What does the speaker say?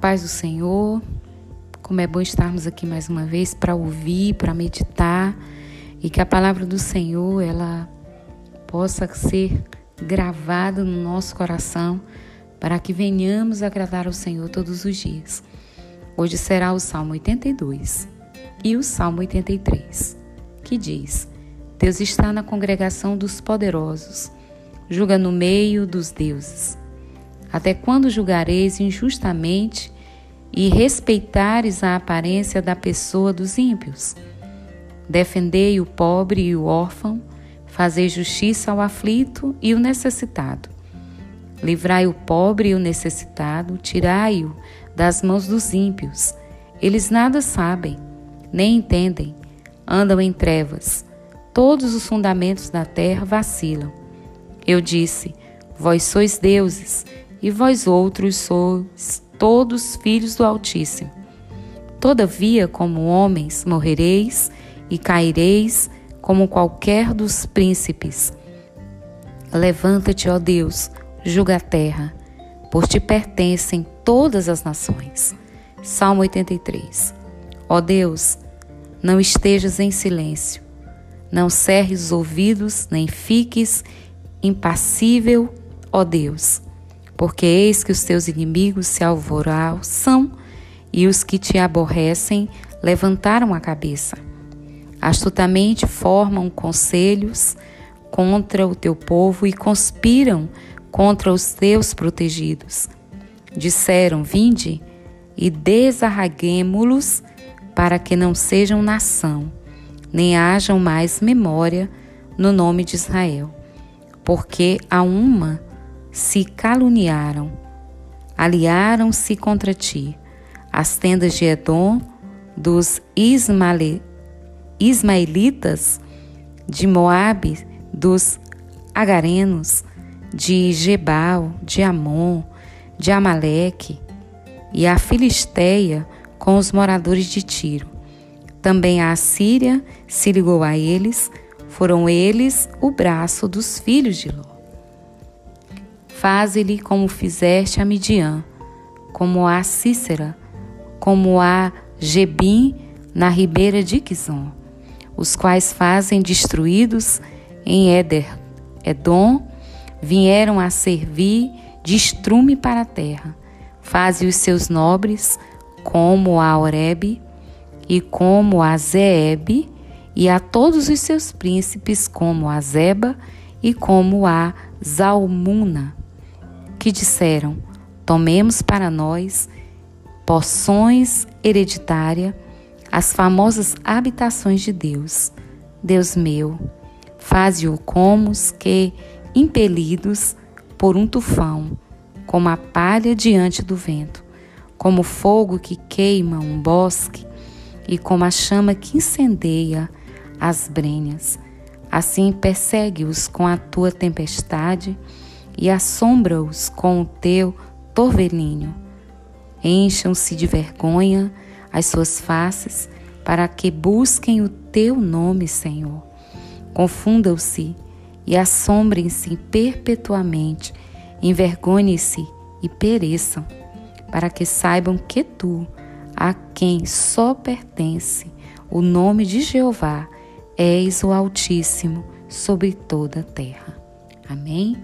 paz do Senhor. Como é bom estarmos aqui mais uma vez para ouvir, para meditar e que a palavra do Senhor ela possa ser gravada no nosso coração para que venhamos agradar ao Senhor todos os dias. Hoje será o Salmo 82 e o Salmo 83, que diz: Deus está na congregação dos poderosos, julga no meio dos deuses. Até quando julgareis injustamente e respeitares a aparência da pessoa dos ímpios? Defendei o pobre e o órfão, fazei justiça ao aflito e o necessitado. Livrai o pobre e o necessitado, tirai-o das mãos dos ímpios. Eles nada sabem, nem entendem, andam em trevas. Todos os fundamentos da terra vacilam. Eu disse: Vós sois deuses, e vós outros sois todos filhos do Altíssimo. Todavia, como homens, morrereis e caireis como qualquer dos príncipes. Levanta-te, ó Deus, julga a terra, por te pertencem todas as nações. Salmo 83. Ó Deus, não estejas em silêncio, não cerres os ouvidos, nem fiques impassível, ó Deus porque eis que os teus inimigos se alvoroçam e os que te aborrecem levantaram a cabeça. Astutamente formam conselhos contra o teu povo e conspiram contra os teus protegidos. Disseram: Vinde e desarraguemo-los para que não sejam nação, nem hajam mais memória no nome de Israel. Porque a uma se caluniaram, aliaram-se contra ti. As tendas de Edom, dos Ismaelitas, de Moabe, dos Agarenos, de Gebal, de Amon, de Amaleque, e a Filisteia com os moradores de Tiro. Também a Assíria se ligou a eles, foram eles o braço dos filhos de Ló. Faze-lhe como fizeste a Midian, como a Cícera, como a Gebim na ribeira de Quizon, os quais fazem destruídos em Éder, Edom, vieram a servir de estrume para a terra. Faze os seus nobres como a Oreb e como a Zeeb, e a todos os seus príncipes como a Zeba e como a Zalmuna que disseram: Tomemos para nós poções hereditária, as famosas habitações de Deus. Deus meu, faze-o como os que, impelidos por um tufão, como a palha diante do vento, como fogo que queima um bosque e como a chama que incendeia as brenhas. Assim persegue-os com a tua tempestade e assombra-os com o teu torvelinho. Encham-se de vergonha as suas faces, para que busquem o teu nome, Senhor. Confundam-se e assombrem-se perpetuamente, envergonhem-se e pereçam, para que saibam que tu, a quem só pertence o nome de Jeová, és o Altíssimo sobre toda a terra. Amém?